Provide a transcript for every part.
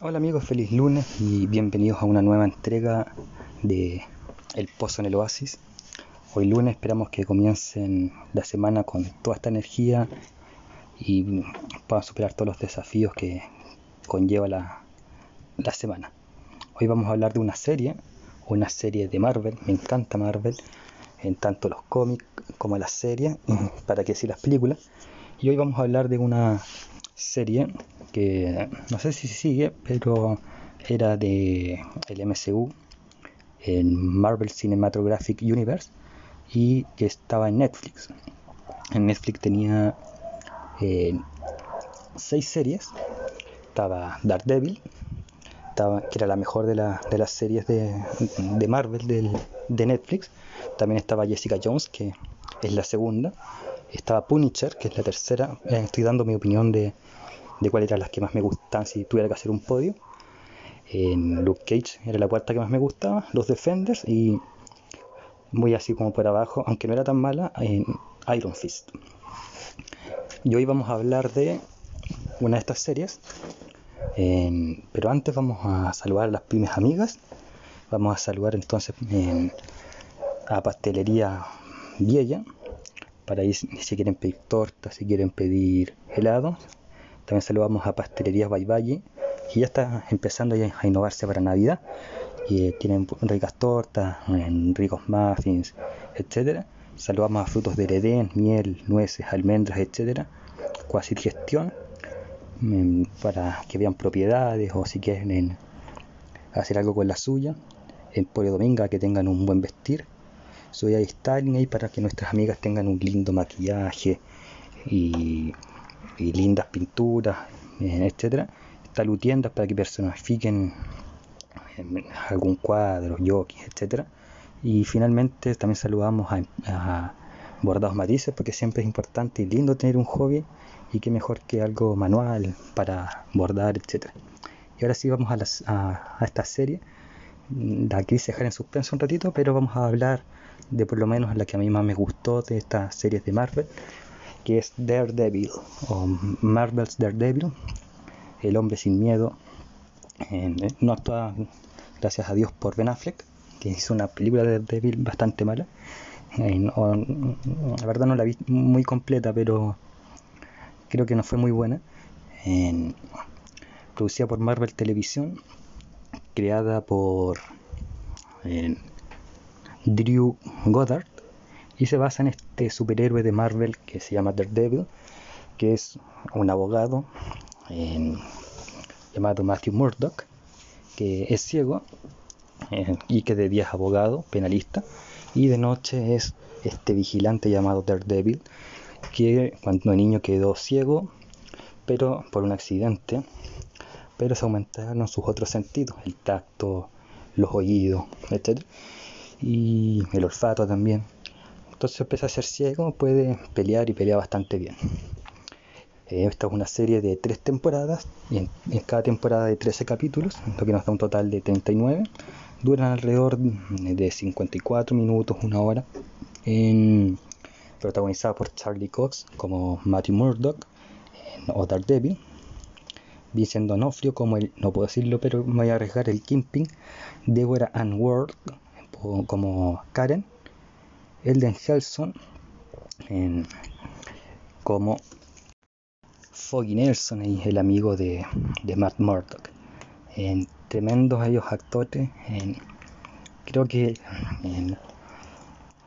Hola amigos, feliz lunes y bienvenidos a una nueva entrega de El Pozo en el Oasis. Hoy lunes esperamos que comiencen la semana con toda esta energía y puedan superar todos los desafíos que conlleva la, la semana. Hoy vamos a hablar de una serie, una serie de Marvel, me encanta Marvel, en tanto los cómics como las series, para que decir las películas. Y hoy vamos a hablar de una serie que no sé si sigue, pero era de el MCU, el Marvel Cinematographic Universe, y que estaba en Netflix. En Netflix tenía eh, seis series. Estaba Daredevil, estaba, que era la mejor de, la, de las series de, de Marvel del, de Netflix. También estaba Jessica Jones, que es la segunda. Estaba Punisher, que es la tercera. Eh, estoy dando mi opinión de, de cuáles eran las que más me gustan si tuviera que hacer un podio. En Luke Cage era la cuarta que más me gustaba, los Defenders y muy así como por abajo, aunque no era tan mala, en Iron Fist. Y hoy vamos a hablar de una de estas series, pero antes vamos a saludar a las pymes amigas. Vamos a saludar entonces a Pastelería Viella para ir si quieren pedir tortas, si quieren pedir helados, también saludamos a Pastelerías Valle, que ya está empezando a innovarse para Navidad. Y eh, tienen ricas tortas, ricos muffins, etcétera. Saludamos a frutos de heredén, miel, nueces, almendras, etcétera. Cuasi digestión mm, para que vean propiedades o si quieren hacer algo con la suya. En Polio Dominga que tengan un buen vestir. Soy styling ahí para que nuestras amigas tengan un lindo maquillaje y y lindas pinturas, eh, etcétera, está tiendas para que personifiquen eh, algún cuadro, yokis, etcétera. Y finalmente también saludamos a, Bordados Matices porque siempre es importante y lindo tener un hobby y qué mejor que algo manual para bordar, etcétera. Y ahora sí vamos a, a, esta serie. La quise dejar en suspenso un ratito, pero vamos a hablar de por lo menos la que a mí más me gustó de estas series de Marvel, que es Daredevil o Marvel's Daredevil, El hombre sin miedo. Eh, no actúa, gracias a Dios, por Ben Affleck, que hizo una película de Daredevil bastante mala. Eh, la verdad no la vi muy completa, pero creo que no fue muy buena. producida por Marvel Televisión, creada por Drew Goddard y se basa en este superhéroe de Marvel que se llama Daredevil, que es un abogado llamado Matthew Murdock, que es ciego eh, y que de día es abogado, penalista, y de noche es este vigilante llamado Daredevil, que cuando niño quedó ciego, pero por un accidente, pero se aumentaron sus otros sentidos, el tacto, los oídos, etc. Y el olfato también entonces empieza a ser ciego, puede pelear y pelea bastante bien. Eh, esta es una serie de tres temporadas, y en, cada temporada de 13 capítulos, lo que nos da un total de 39. Duran alrededor de 54 minutos, una hora. protagonizada por Charlie Cox como Matthew Murdock o Daredevil. Vincent Donofrio como el, no puedo decirlo, pero me voy a arriesgar el Kimping. Deborah Ann Ward como Karen Elden Helson como Foggy Nelson el amigo de, Matt Murdock. En tremendos ellos actores. creo que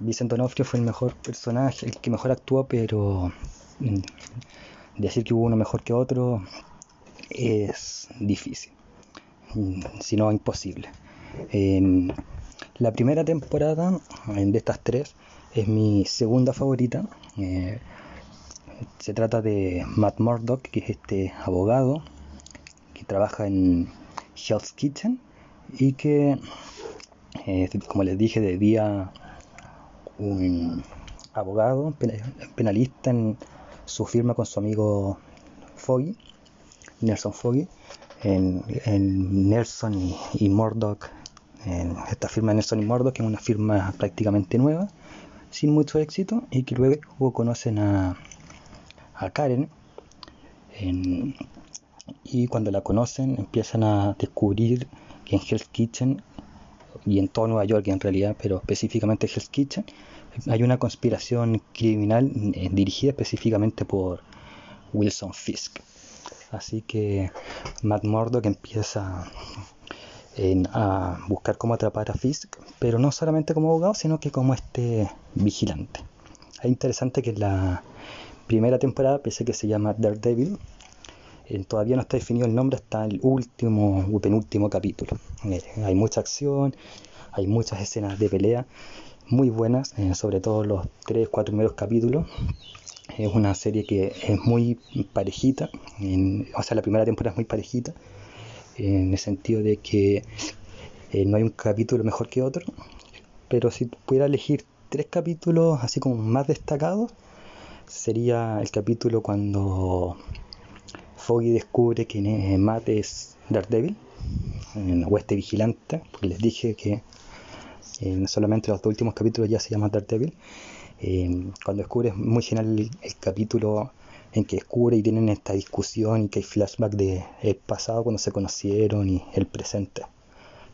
Vicente Onofrio fue el mejor personaje, el que mejor actuó, pero decir que hubo uno mejor que otro es difícil, si no imposible. La primera temporada de estas tres es mi segunda favorita. Eh, se trata de Matt Murdock, que es este abogado que trabaja en Hell's Kitchen y que, eh, como les dije, de día un abogado penalista en su firma con su amigo Foggy, Nelson Foggy. En, Nelson y, y Murdoch en esta firma de Nelson y Mordo, que es una firma prácticamente nueva, sin mucho éxito, y que luego conocen a, a Karen, y cuando la conocen empiezan a descubrir que en Hell's Kitchen y en todo Nueva York en realidad, pero específicamente Hell's Kitchen, hay una conspiración criminal eh, dirigida específicamente por Wilson Fisk. Así que Matt Murdock empieza a buscar cómo atrapar a Fisk, pero no solamente como abogado, sino que como este vigilante. Es interesante que la primera temporada, pese que se llama Daredevil, eh, todavía no está definido el nombre hasta el último o penúltimo capítulo. Eh, hay mucha acción, hay muchas escenas de pelea muy buenas, eh, sobre todo los 3-4 primeros capítulos. Es una serie que es muy parejita, o sea, la primera temporada es muy parejita, en el sentido de que no hay un capítulo mejor que otro, pero si pudiera elegir tres capítulos así como más destacados, sería el capítulo cuando Foggy descubre que Matt es Daredevil, en Oeste Vigilante, porque les dije que eh, solamente los dos últimos capítulos ya se llama Daredevil. Eh, cuando descubre muy genial el, capítulo en que descubre y tienen esta discusión y que hay flashback de el pasado cuando se conocieron y el presente.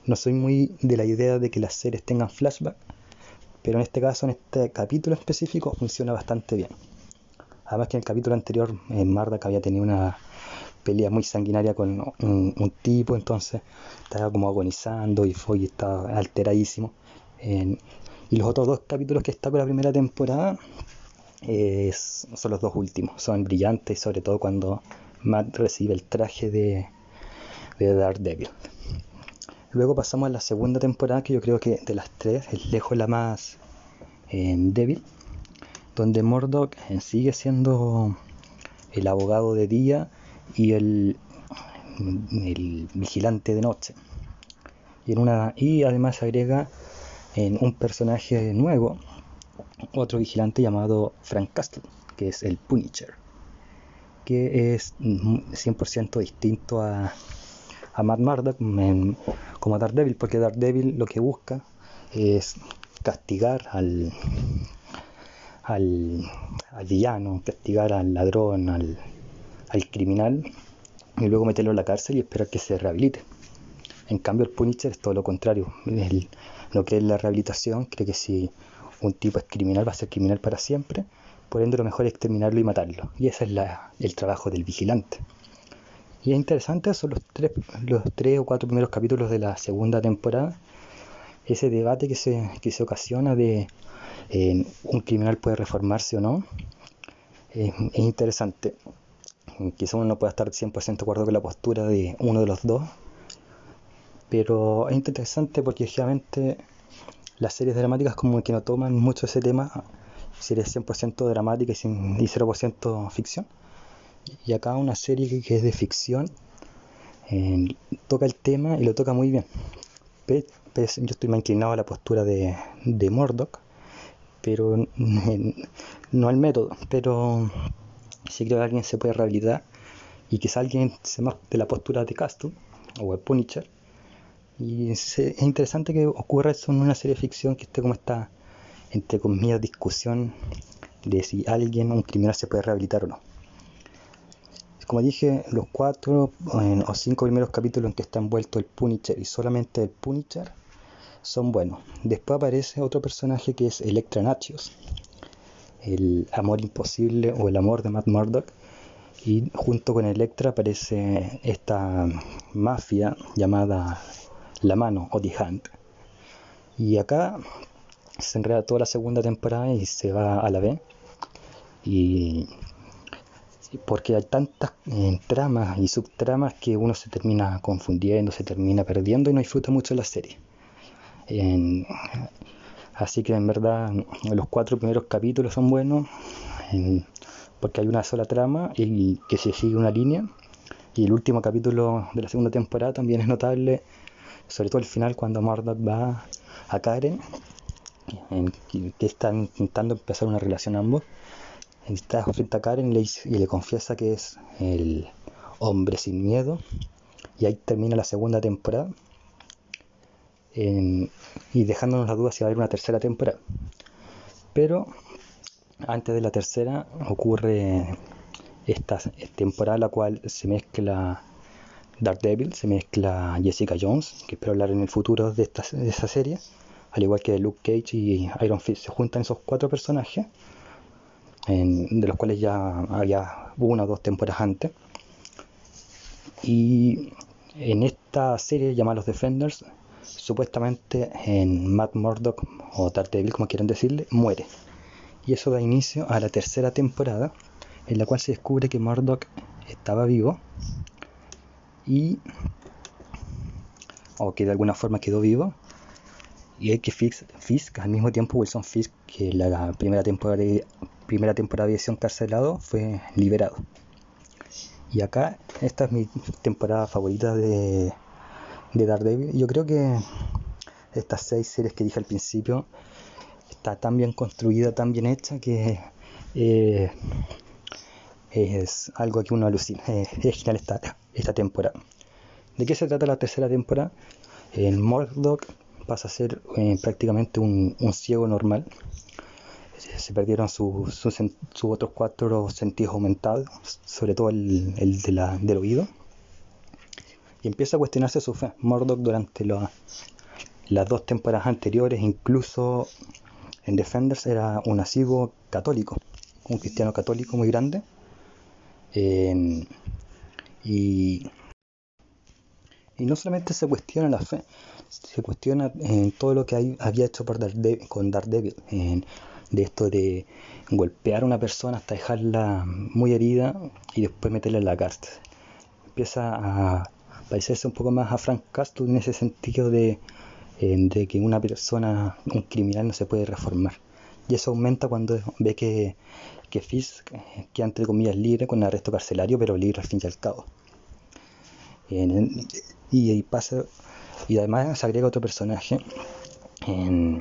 No soy muy de la idea de que las series tengan flashback, pero en este caso, en este capítulo específico, funciona bastante bien. Además que en el capítulo anterior, eh, Mardak había tenido una pelea muy sanguinaria con un, tipo, entonces estaba como agonizando y fue estaba alteradísimo. y los otros dos capítulos que está con la primera temporada son los dos últimos, son brillantes, sobre todo cuando Matt recibe el traje de, de Daredevil. Luego pasamos a la segunda temporada, que yo creo que de las tres es lejos la más débil, donde Murdoch sigue siendo el abogado de día y el, el vigilante de noche. Y, en una, y además agrega en un personaje nuevo, otro vigilante llamado Frank Castle, que es el Punisher, que es 100% distinto a, a Matt Murdock como a Daredevil, porque Daredevil lo que busca es castigar al, al, al villano, castigar al ladrón, al, al criminal y luego meterlo en la cárcel y esperar que se rehabilite. En cambio, el Punisher es todo lo contrario. Él no cree en la rehabilitación, cree que si un tipo es criminal va a ser criminal para siempre, por ende lo mejor es exterminarlo y matarlo. Y ese es el trabajo del vigilante. Y es interesante, son los tres, los tres o cuatro primeros capítulos de la segunda temporada, ese debate que se, que se ocasiona de eh, un criminal puede reformarse o no. es interesante quizá uno no pueda estar 100% de acuerdo con la postura de uno de los dos, pero es interesante porque generalmente las series dramáticas como que no toman mucho ese tema, series 100% dramática y 0% ficción. Y acá una serie que es de ficción eh, toca el tema y lo toca muy bien. yo estoy más inclinado a la postura de, de Murdoch, pero no al método, pero si creo que alguien se puede rehabilitar y quizá alguien se más de la postura de Castle o el Punisher. Y es, interesante que ocurra eso en una serie de ficción que esté como esta, entre comillas, discusión de si alguien, un criminal, se puede rehabilitar o no. Como dije, los cuatro o cinco primeros capítulos en que está envuelto el Punisher y solamente el Punisher son buenos. Después aparece otro personaje que es Electra Nachios, el amor imposible o el amor de Matt Murdock. Y junto con Electra aparece esta mafia llamada La Mano o The Hand. Y acá se enreda toda la segunda temporada y se va a la B. Y porque hay tantas eh, tramas y subtramas que uno se termina confundiendo, se termina perdiendo y no disfruta mucho la serie. Así que en verdad los cuatro primeros capítulos son buenos porque hay una sola trama y que se sigue una línea. Y el último capítulo de la segunda temporada también es notable, sobre todo el final cuando Murdoch va a Karen, que, están intentando empezar una relación ambos. Está frente a Karen y le confiesa que es el hombre sin miedo. Y ahí termina la segunda temporada y dejándonos la duda si va a haber una tercera temporada. Pero antes de la tercera ocurre esta temporada en la cual se mezcla Daredevil, se mezcla Jessica Jones, que espero hablar en el futuro de, esta, de serie, al igual que Luke Cage y Iron Fist. Se juntan esos cuatro personajes, de los cuales ya había una o dos temporadas antes. Y en esta serie llamada Los Defenders, supuestamente en Matt Murdock o Daredevil, como quieran decirle, muere. Y eso da inicio a la tercera temporada, en la cual se descubre que Murdock estaba vivo y o que de alguna forma quedó vivo. Y es que Fisk, al mismo tiempo Wilson Fisk que la primera temporada primera temporada de edición carcelado fue liberado. Y acá esta es mi temporada favorita de, de Daredevil. Yo creo que estas seis series que dije al principio está tan bien construida tan bien hecha que eh, es algo que uno alucina. es genial esta, esta temporada. ¿De qué se trata la tercera temporada? El Murdoch pasa a ser eh, prácticamente un, ciego normal. Se perdieron sus otros cuatro sentidos aumentados, sobre todo el, de la, del oído. Y empieza a cuestionarse su fe. Murdoch durante las dos temporadas anteriores, incluso en Defenders, era un asivo católico, un cristiano católico muy grande y, y no solamente se cuestiona la fe, se cuestiona en todo lo que había hecho por con Daredevil, en, de esto de golpear a una persona hasta dejarla muy herida y después meterla en la cárcel. Empieza a parecerse un poco más a Frank Castle en ese sentido de, de que una persona, un criminal no se puede reformar. Y eso aumenta cuando ve que que Fisk queda entre comillas libre con arresto carcelario, pero libre al fin y al cabo. Y, pasa, y además se agrega otro personaje en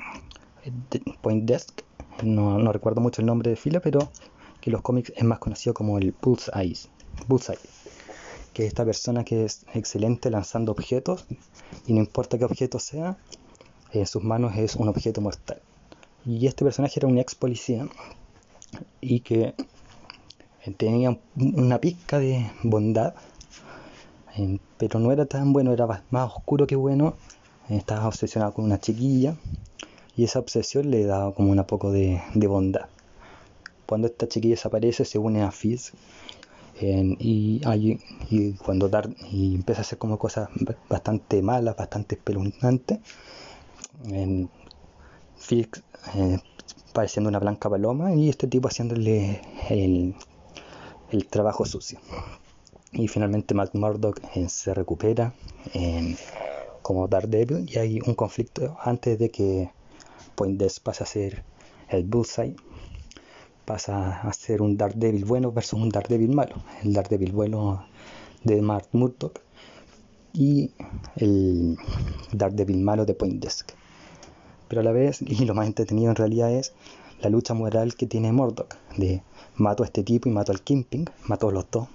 Point Desk, no, no, recuerdo mucho el nombre de fila, pero que en los cómics es más conocido como el Bullseye, Bullseye que es esta persona que es excelente lanzando objetos y no importa qué objeto sea, en sus manos es un objeto mortal. Y este personaje era un ex policía y que tenía una pizca de bondad, pero no era tan bueno, era más oscuro que bueno. Estaba obsesionado con una chiquilla y esa obsesión le daba como un poco de, bondad. Cuando esta chiquilla desaparece, se une a Fizz y, cuando y empieza a hacer como cosas bastante malas, bastante espeluznantes. Fizz eh, pareciendo una blanca paloma y este tipo haciéndole el, trabajo sucio. Y finalmente Matt Murdock eh, se recupera como Daredevil y hay un conflicto antes de que Poindexter pase a ser el Bullseye pasa a ser un Daredevil bueno versus un Daredevil malo. El Daredevil bueno de Matt Murdock y el Daredevil malo de Poindexter pero a la vez, y lo más entretenido en realidad es la lucha moral que tiene Murdoch, de mato a este tipo y mato al Kimping, mato a los dos,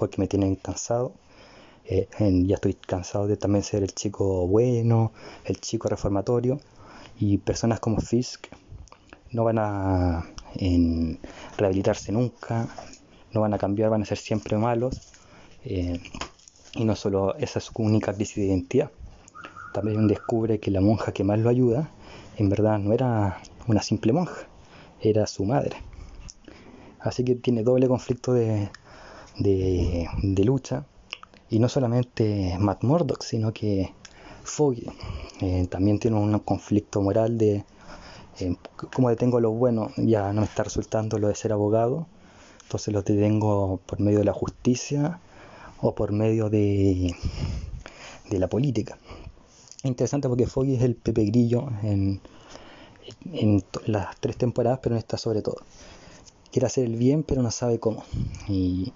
porque me tienen cansado. Eh, ya estoy cansado de también ser el chico bueno, el chico reformatorio, y personas como Fisk no van a rehabilitarse nunca, no van a cambiar, van a ser siempre malos. Eh, y no solo esa es su única crisis de identidad, también descubre que la monja que más lo ayuda en verdad no era una simple monja, era su madre. Así que tiene doble conflicto de, lucha. Y no solamente Matt Murdock, sino que Foggy eh, también tiene un conflicto moral de eh, cómo detengo lo bueno, ya no me está resultando lo de ser abogado, entonces lo detengo por medio de la justicia o por medio de, de la política interesante porque Foggy es el Pepe Grillo en, las tres temporadas, pero en esta sobre todo. Quiere hacer el bien, pero no sabe cómo. Y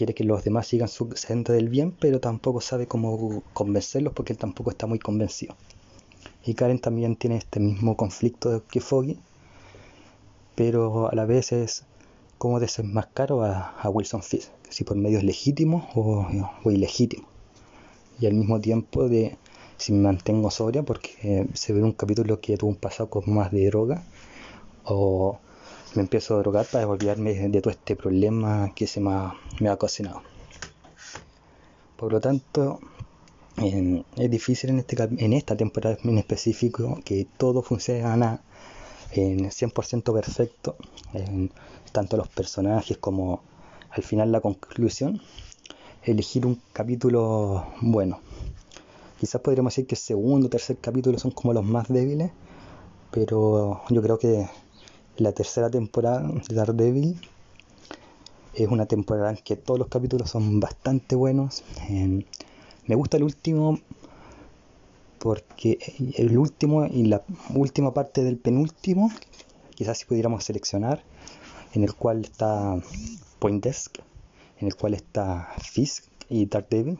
quiere que los demás sigan su senda del bien, pero tampoco sabe cómo convencerlos porque él tampoco está muy convencido. Y Karen también tiene este mismo conflicto que Foggy, pero a la vez es cómo desenmascaro a, a Wilson Fisk, si por medios legítimos o, ilegítimos. Y al mismo tiempo de si me mantengo sobria porque se ve un capítulo que tuvo un pasado con más de droga o me empiezo a drogar para olvidarme de todo este problema que se me ha, me ha ocasionado. Por lo tanto, es difícil en, este, en esta temporada en específico que todo funcione en 100% perfecto, tanto los personajes como al final la conclusión, elegir un capítulo bueno. Quizás podríamos decir que el segundo o tercer capítulo son como los más débiles, pero yo creo que la tercera temporada de Daredevil es una temporada en que todos los capítulos son bastante buenos. me gusta el último porque el último y la última parte del penúltimo, quizás si pudiéramos seleccionar, en el cual está Point Desk, en el cual está Fisk y Daredevil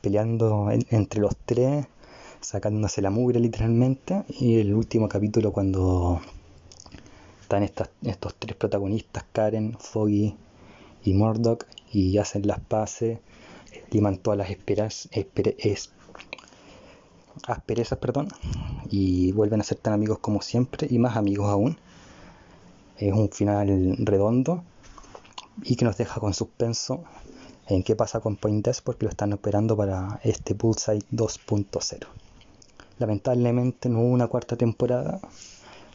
peleando entre los tres, sacándose la mugre literalmente, y el último capítulo cuando están estos tres protagonistas, Karen, Foggy y Murdoch, y hacen las paces, liman todas las esperas, asperezas perdón, y vuelven a ser tan amigos como siempre, y más amigos aún. Es un final redondo y que nos deja con suspenso en qué pasa con Point porque lo están esperando para este Bullseye 2.0. Lamentablemente no hubo una cuarta temporada,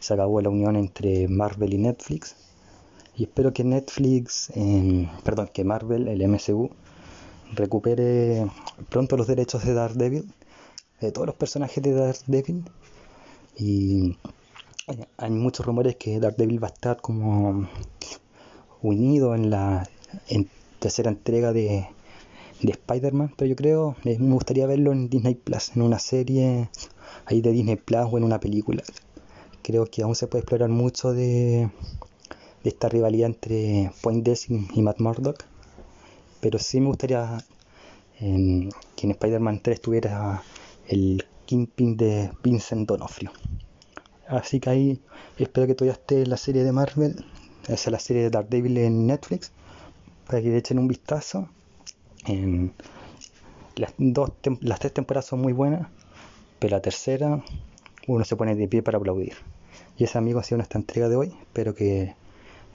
se acabó la unión entre Marvel y Netflix y espero que Netflix, perdón, que Marvel, el MCU, recupere pronto los derechos de Daredevil, de todos los personajes de Daredevil y hay muchos rumores que Daredevil va a estar como unido en la tercera entrega de, de Spider-Man, pero yo creo, me gustaría verlo en Disney Plus, en una serie ahí de Disney Plus o en una película. Creo que aún se puede explorar mucho de, esta rivalidad entre Point Desk y Matt Murdock, pero sí me gustaría que en Spider-Man 3 tuviera el Kingpin de Vincent Donofrio. Así que ahí espero que todavía esté la serie de Marvel, esa la serie de Daredevil en Netflix, para que le echen un vistazo. las, dos, las tres temporadas son muy buenas, pero la tercera uno se pone de pie para aplaudir. Y ese amigo ha sido nuestra entrega de hoy. Espero que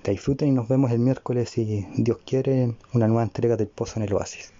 la disfruten y nos vemos el miércoles si Dios quiere una nueva entrega del Pozo en el Oasis.